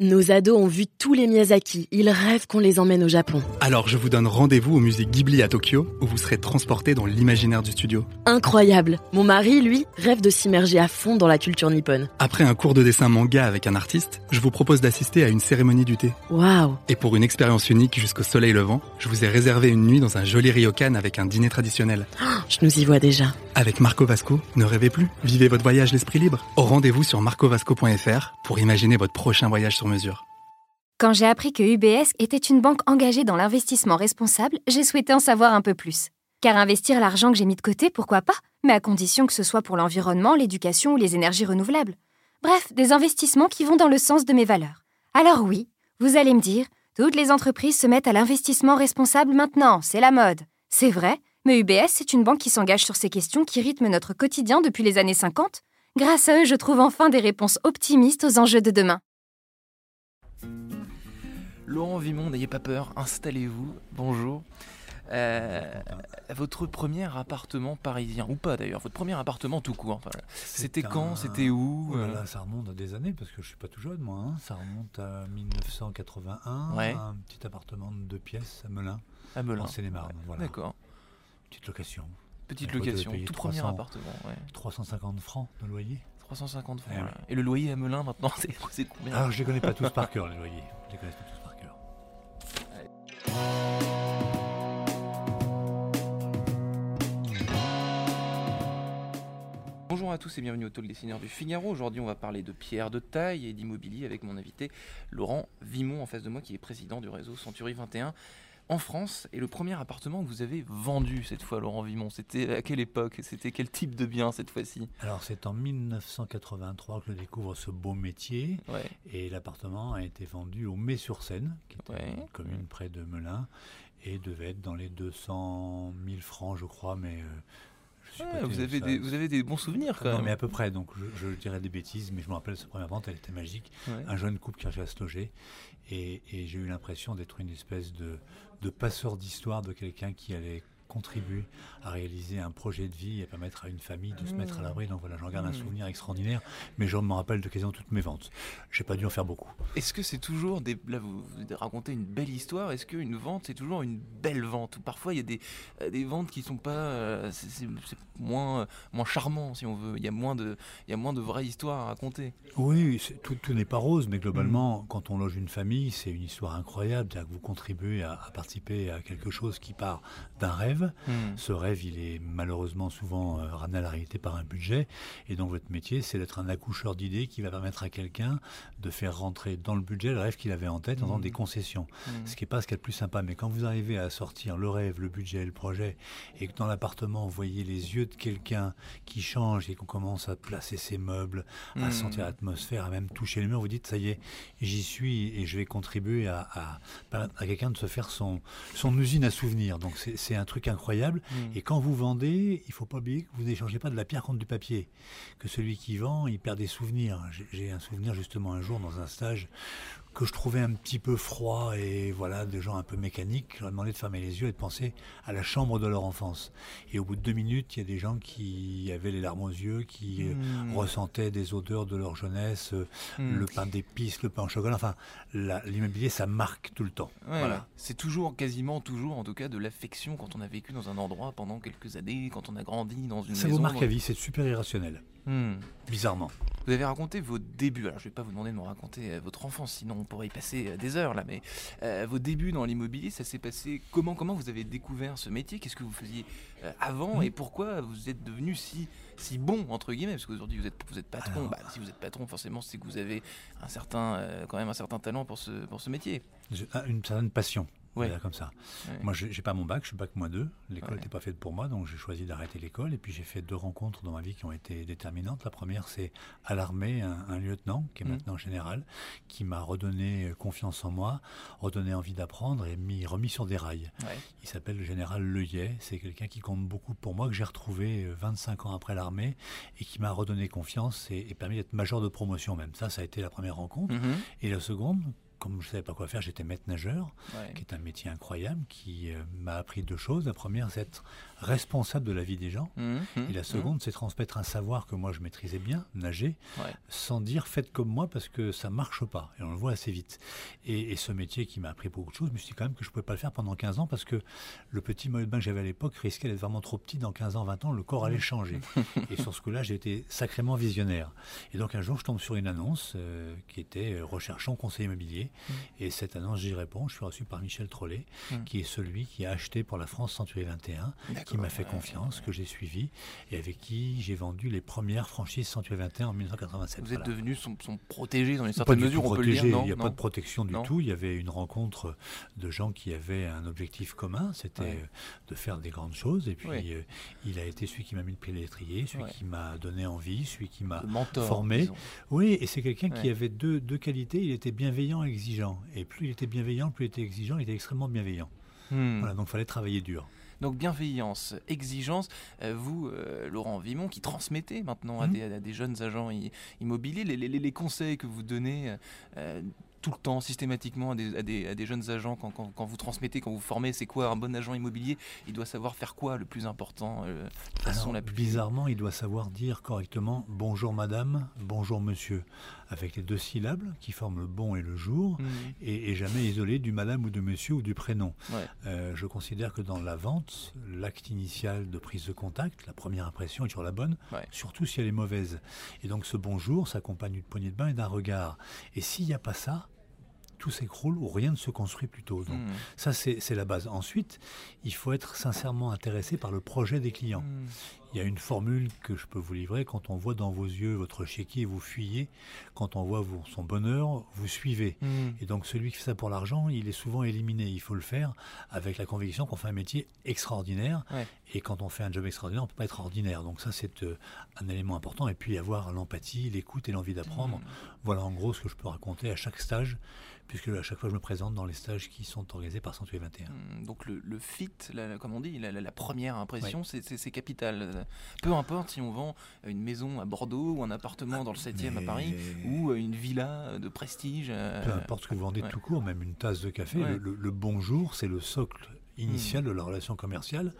Nos ados ont vu tous les Miyazaki. Ils rêvent qu'on les emmène au Japon. Alors je vous donne rendez-vous au musée Ghibli à Tokyo, où vous serez transporté dans l'imaginaire du studio. Incroyable. Mon mari, lui, rêve de s'immerger à fond dans la culture nippone. Après un cours de dessin manga avec un artiste, je vous propose d'assister à une cérémonie du thé. Waouh. Et pour une expérience unique jusqu'au soleil levant, je vous ai réservé une nuit dans un joli ryokan avec un dîner traditionnel. Je nous y vois déjà. Avec Marco Vasco, ne rêvez plus, vivez votre voyage l'esprit libre. Au rendez-vous sur marcovasco.fr pour imaginer votre prochain voyage sur mesure. Quand j'ai appris que UBS était une banque engagée dans l'investissement responsable, j'ai souhaité en savoir un peu plus. Car investir l'argent que j'ai mis de côté, pourquoi pas? Mais à condition que ce soit pour l'environnement, l'éducation ou les énergies renouvelables. Bref, des investissements qui vont dans le sens de mes valeurs. Alors oui, vous allez me dire, toutes les entreprises se mettent à l'investissement responsable maintenant, c'est la mode. C'est vrai, mais UBS, c'est une banque qui s'engage sur ces questions qui rythment notre quotidien depuis les années 50. Grâce à eux, je trouve enfin des réponses optimistes aux enjeux de demain. Laurent Vimon, n'ayez pas peur, installez-vous, bonjour. Euh, votre premier appartement parisien, ou pas d'ailleurs, votre premier appartement tout court, enfin, c'était un- quand, c'était où Oh là euh, là, ça remonte à des années parce que je suis pas tout jeune moi. hein. Ça remonte à 1981. Ouais. Un petit appartement de deux pièces à Melun, À Melun. en Seine-et-Marne. Voilà. D'accord, Petite location. petite location, tout premier 300. appartement, ouais. 350 francs de loyer. 350 francs. Eh ouais. Et le loyer à Melun maintenant, c'est combien Alors je les connais pas tous par cœur les loyers. Je les connais pas tous par cœur. Bonjour à tous et bienvenue au Talk Dessineur du Figaro. Aujourd'hui, on va parler de pierre de taille et d'immobilier avec mon invité Laurent Vimon en face de moi, qui est président du réseau Century 21 en France. Et le premier appartement que vous avez vendu cette fois, Laurent Vimon, c'était à quelle époque C'était quel type de bien cette fois-ci? Alors c'est en 1983 que je découvre ce beau métier Ouais. et l'appartement a été vendu au Mai-sur-Seine, qui est Ouais. une commune près de Melun, et devait être dans les 200 000 francs je crois, mais euh, je Ouais, vous, avez des, vous avez des bons souvenirs quand Non, même. mais à peu près, donc je, je dirais des bêtises, mais je me rappelle cette première vente, elle était magique. Ouais. Un jeune couple qui cherchait à se loger, et, et j'ai eu l'impression d'être une espèce de, de passeur d'histoire de quelqu'un qui allait contribuer à réaliser un projet de vie et permettre à une famille de se mettre à l'abri. Donc voilà, j'en garde un Mmh. souvenir extraordinaire, mais je me rappelle de quasiment toutes mes ventes. J'ai pas dû en faire beaucoup. Est-ce que c'est toujours des. Là, vous, vous racontez une belle histoire. Est-ce qu'une vente, c'est toujours une belle vente? Ou parfois, il y a des, euh, des ventes qui sont pas. euh, c'est moins, euh, moins charmant, si on veut. Il y a moins de, il y a moins de vraies histoires à raconter. Oui, c'est- tout, tout n'est pas rose, mais globalement, quand on loge une famille, c'est une histoire incroyable. C'est-à-dire que vous contribuez à, à participer à quelque chose qui part d'un rêve. Ce rêve, il est malheureusement souvent euh, ramené à la réalité par un budget. Et donc, votre métier, c'est d'être un accoucheur d'idées qui va permettre à quelqu'un de faire rentrer dans le budget le rêve qu'il avait en tête en faisant Mhm. des concessions. Mhm. Ce qui n'est pas ce qu'il y a de plus sympa. Mais quand vous arrivez à sortir le rêve, le budget, le projet, et que dans l'appartement, vous voyez les yeux de quelqu'un qui change et qu'on commence à placer ses meubles, à sentir l'atmosphère, à même toucher les murs, vous dites, ça y est, j'y suis et je vais contribuer à, à, à quelqu'un de se faire son, son usine à souvenirs. Donc c'est c'est un truc incroyable. Mhm. Et quand vous vendez, il faut pas oublier que vous n'échangez pas de la pierre contre du papier. Que celui qui vend, il perd des souvenirs. J'ai un souvenir justement un jour dans un stage que je trouvais un petit peu froid et voilà, des gens un peu mécaniques. Je leur ai demandé de fermer les yeux et de penser à la chambre de leur enfance. Et au bout de deux minutes, il y a des gens qui avaient les larmes aux yeux, qui euh, Mhm. ressentaient des odeurs de leur jeunesse, euh, Mhm. le pain d'épices, le pain au chocolat. Enfin, l'immobilier, ça marque tout le temps. Ouais, voilà. C'est toujours, quasiment toujours, en tout cas, de l'affection quand on a vécu dans un endroit pendant quelques années, quand on a grandi dans une Ça maison. vous marque à vie, c'est super irrationnel, Hmm. bizarrement. Vous avez raconté vos débuts. Alors, je vais pas vous demander de me raconter euh, votre enfance, sinon on pourrait y passer euh, des heures là. Mais euh, vos débuts dans l'immobilier, ça s'est passé comment Comment vous avez découvert ce métier? Qu'est-ce que vous faisiez euh, avant? Et pourquoi vous êtes devenu si si bon entre guillemets? Parce qu'aujourd'hui vous êtes vous êtes patron. Alors- Bah, si vous êtes patron, forcément, c'est que vous avez un certain euh, quand même un certain talent pour ce pour ce métier. Un- une certaine passion. Ouais. Voilà, comme ça. Ouais. Moi, j'ai j'ai pas mon bac, je suis bac moins 2. L'école Ouais. n'était pas faite pour moi, donc j'ai choisi d'arrêter l'école. Et puis j'ai fait deux rencontres dans ma vie qui ont été déterminantes. La première, c'est à l'armée, un, un lieutenant, qui est Mhm. maintenant général, qui m'a redonné euh, confiance en moi, redonné envie d'apprendre et mis, remis sur des rails. Il s'appelle le général Leuillet. C'est quelqu'un qui compte beaucoup pour moi, que j'ai retrouvé euh, 25 ans après l'armée et qui m'a redonné confiance et, et permis d'être major de promotion même. Ça, ça a été la première rencontre. Mhm. Et la seconde, comme je ne savais pas quoi faire, j'étais maître nageur, Ouais. qui est un métier incroyable, qui euh, m'a appris deux choses. La première, c'est être responsable de la vie des gens. Mhm, Et la mhm. seconde, c'est transmettre un savoir que moi je maîtrisais bien, nager, Ouais. sans dire faites comme moi parce que ça marche pas. Et on le voit assez vite. Et, et ce métier qui m'a appris beaucoup de choses, je me suis dit quand même que je pouvais pas le faire pendant 15 ans parce que le petit maillot de bain que j'avais à l'époque risquait d'être vraiment trop petit. Dans 15 ans, 20 ans, le corps allait changer. et sur ce coup-là, j'ai été sacrément visionnaire. Et donc un jour, je tombe sur une annonce euh, qui était euh, recherchant conseiller immobilier. Et cette annonce, j'y réponds. Je suis reçu par Michel Trollet, Mm. qui est celui qui a acheté pour la France Century 21 qui m'a fait ouais, confiance, que j'ai suivi et avec qui j'ai vendu les premières franchises Century 21 en 1987. Vous êtes Voilà. devenu son, son protégé dans une certaine mesure, tout on peut le dire, protégé, non il n'y a non pas de protection du Non. tout. Il y avait une rencontre de gens qui avaient un objectif commun, c'était Ouais. euh, de faire des grandes choses. Et puis Ouais. euh, il a été celui qui m'a mis le pied à l'étrier, celui Ouais. qui m'a donné envie, celui qui m'a formé. disons. Oui, et c'est quelqu'un qui avait deux, deux qualités. Il était bienveillant et exigeant. Et plus il était bienveillant, plus il était exigeant, il était extrêmement bienveillant. Hmm. Voilà, donc il fallait travailler dur. Donc bienveillance, exigence, euh, vous, euh, Laurent Vimon, qui transmettez maintenant à, Mhm. des, à des jeunes agents immobiliers les, les- les conseils que vous donnez euh, tout le temps, systématiquement à des, à des- à des jeunes agents quand, quand- quand vous transmettez, quand vous formez, c'est quoi un bon agent immobilier? Il doit savoir faire quoi le plus important euh, de façon Alors, la plus... Bizarrement, il doit savoir dire correctement bonjour madame, bonjour monsieur, avec les deux syllabes qui forment le bon et le jour, Mhm. et, et jamais isolé du madame ou de monsieur ou du prénom. Ouais. Euh, je considère que dans la vente, l'acte initial de prise de contact, la première impression est toujours la bonne, Ouais. surtout si elle est mauvaise. Et donc ce bonjour s'accompagne d'une poignée de bain et d'un regard. Et s'il n'y a pas ça, tout s'écroule ou rien ne se construit plutôt. Donc Mhm. ça, c'est la base. Ensuite, il faut être sincèrement intéressé par le projet des clients. Mhm. Il y a une formule que je peux vous livrer. Quand on voit dans vos yeux votre chéquier, vous fuyez. Quand on voit vous- son bonheur, vous suivez. Mhm. Et donc celui qui fait ça pour l'argent, il est souvent éliminé. Il faut le faire avec la conviction qu'on fait un métier extraordinaire. Ouais. Et quand on fait un job extraordinaire, on ne peut pas être ordinaire. Donc ça, c'est euh, un élément important. Et puis avoir l'empathie, l'écoute et l'envie d'apprendre. Mhm. Voilà en gros ce que je peux raconter à chaque stage, puisque à chaque fois je me présente dans les stages qui sont organisés par Century 21. Hmm, Donc le, le fit, la- comme on dit, la, la- la première impression, c'est capital. Peu importe si on vend une maison à Bordeaux ou un appartement dans le 7e à Paris ou euh, une villa de prestige. euh, Peu importe ce que vous vendez ouais. tout court, même une tasse de café, Ouais. le, bonjour, c'est le socle initial de la relation commerciale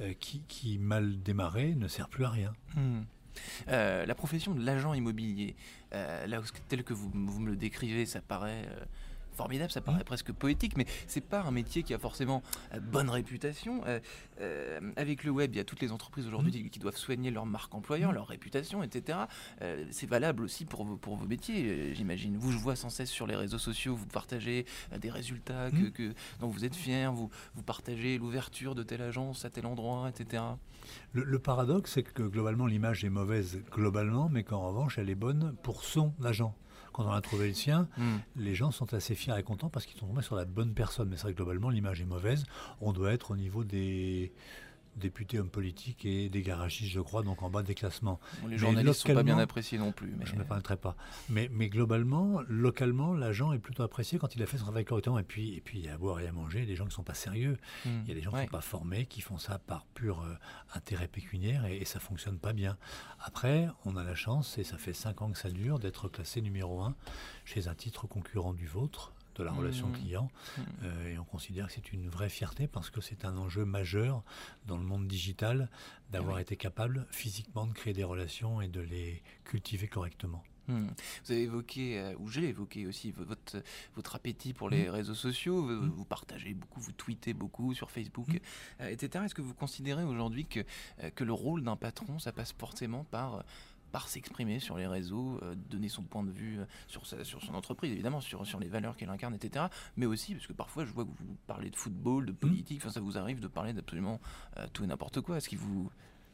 euh, qui, qui, mal démarré, ne sert plus à rien. Hmm. Euh, la profession de l'agent immobilier, euh, là, tel que vous, vous me le décrivez, ça paraît formidable, ça paraît presque poétique, mais c'est pas un métier qui a forcément euh, bonne réputation. Euh, euh, avec le web, il y a toutes les entreprises aujourd'hui qui doivent soigner leur marque employeur, leur réputation, etc. C'est valable aussi pour vos, pour vos métiers, j'imagine. Vous, je vois sans cesse sur les réseaux sociaux, vous partagez des résultats que, que- dont vous êtes fiers, vous, vous partagez l'ouverture de telle agence à tel endroit, etc. Le, le paradoxe, c'est que globalement, l'image est mauvaise globalement, mais qu'en revanche, elle est bonne pour son agent. Quand on a trouvé le sien, Hmm. les gens sont assez fiers et contents parce qu'ils sont tombés sur la bonne personne. Mais c'est vrai que globalement, l'image est mauvaise. On doit être au niveau des députés, hommes politiques et des garagistes, je crois, donc en bas des classements. Bon, les journalistes sont pas bien appréciés non plus. Mais... Je ne me permettrai pas. Mais, mais globalement, localement, l'agent est plutôt apprécié quand il a fait son travail correctement. Et puis, et puis il y a à boire et à manger, des gens qui ne sont pas sérieux. Hmm. Il y a des gens qui ne sont pas formés, qui font ça par pur euh, intérêt pécuniaire et, et ça fonctionne pas bien. Après, on a la chance, et ça fait cinq ans que ça dure, d'être classé numéro un chez un titre concurrent du vôtre de la relation Mmh. client Mmh. Euh, et on considère que c'est une vraie fierté parce que c'est un enjeu majeur dans le monde digital d'avoir Oui. été capable physiquement de créer des relations et de les cultiver correctement. Hmm. Vous avez évoqué, euh, ou j'ai évoqué aussi, vo- votre, votre appétit pour les réseaux sociaux. Vous, vous partagez beaucoup, vous tweetez beaucoup sur Facebook, euh, etc. Est-ce que vous considérez aujourd'hui que, euh, que le rôle d'un patron, ça passe forcément par, par s'exprimer sur les réseaux, euh, donner son point de vue euh, sur, sa- sur son entreprise, évidemment, sur, sur les valeurs qu'elle incarne, etc. Mais aussi, parce que parfois, je vois que vous parlez de football, de politique, ça vous arrive de parler d'absolument euh, tout et n'importe quoi. Est-ce qu'il vous...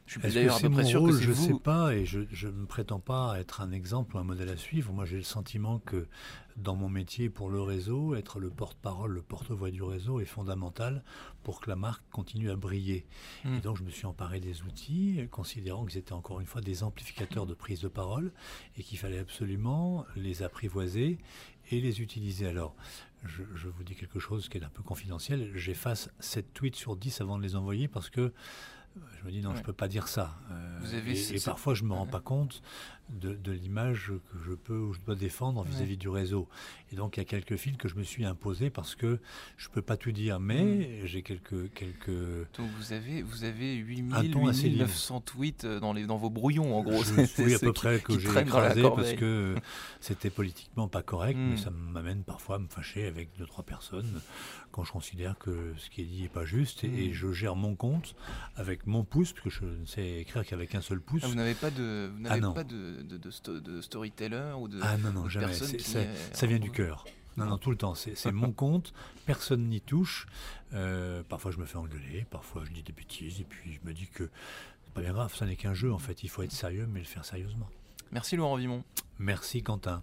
Je suis d'ailleurs à peu près sûr rôle? que Je vous. sais pas et je ne prétends pas être un exemple ou un modèle à suivre. Moi, j'ai le sentiment que dans mon métier pour le réseau, être le porte-parole, le porte-voix du réseau est fondamental pour que la marque continue à briller. Mm. Et donc, je me suis emparé des outils, considérant qu'ils étaient encore une fois des amplificateurs de prise de parole et qu'il fallait absolument les apprivoiser et les utiliser. Alors, je, je vous dis quelque chose qui est un peu confidentiel. J'efface 7 tweets sur 10 avant de les envoyer parce que je me dis non, Ouais. je peux pas dire ça. Euh, Vous avez et, parfois, je me rends Ouais. pas compte de, l'image que je peux ou je dois défendre vis-à-vis du réseau. Et donc il y a quelques fils que je me suis imposé parce que je peux pas tout dire, mais mm. j'ai quelques quelques. Donc vous avez vous avez 8000 8900 tweets euh, dans les dans vos brouillons en gros. oui à peu près que j'ai écrasé parce que c'était politiquement pas correct, mais mm. ça m'amène parfois à me fâcher avec deux trois personnes quand je considère que ce qui est dit est pas juste et, mm. je gère mon compte avec mon pouce parce que je ne sais écrire qu'avec un seul pouce. Ah, vous n'avez pas de vous n'avez ah, pas de de, storyteller ou de Ah non, non, jamais. ça vient du cœur. Non, non, tout le temps. C'est mon compte, personne n'y touche. Euh, parfois, je me fais engueuler, parfois, je dis des bêtises, et puis je me dis que c'est pas bien grave, ça n'est qu'un jeu, en fait. Il faut être sérieux, mais le faire sérieusement. Merci, Laurent Vimon. Merci, Quentin.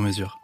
sur mesure.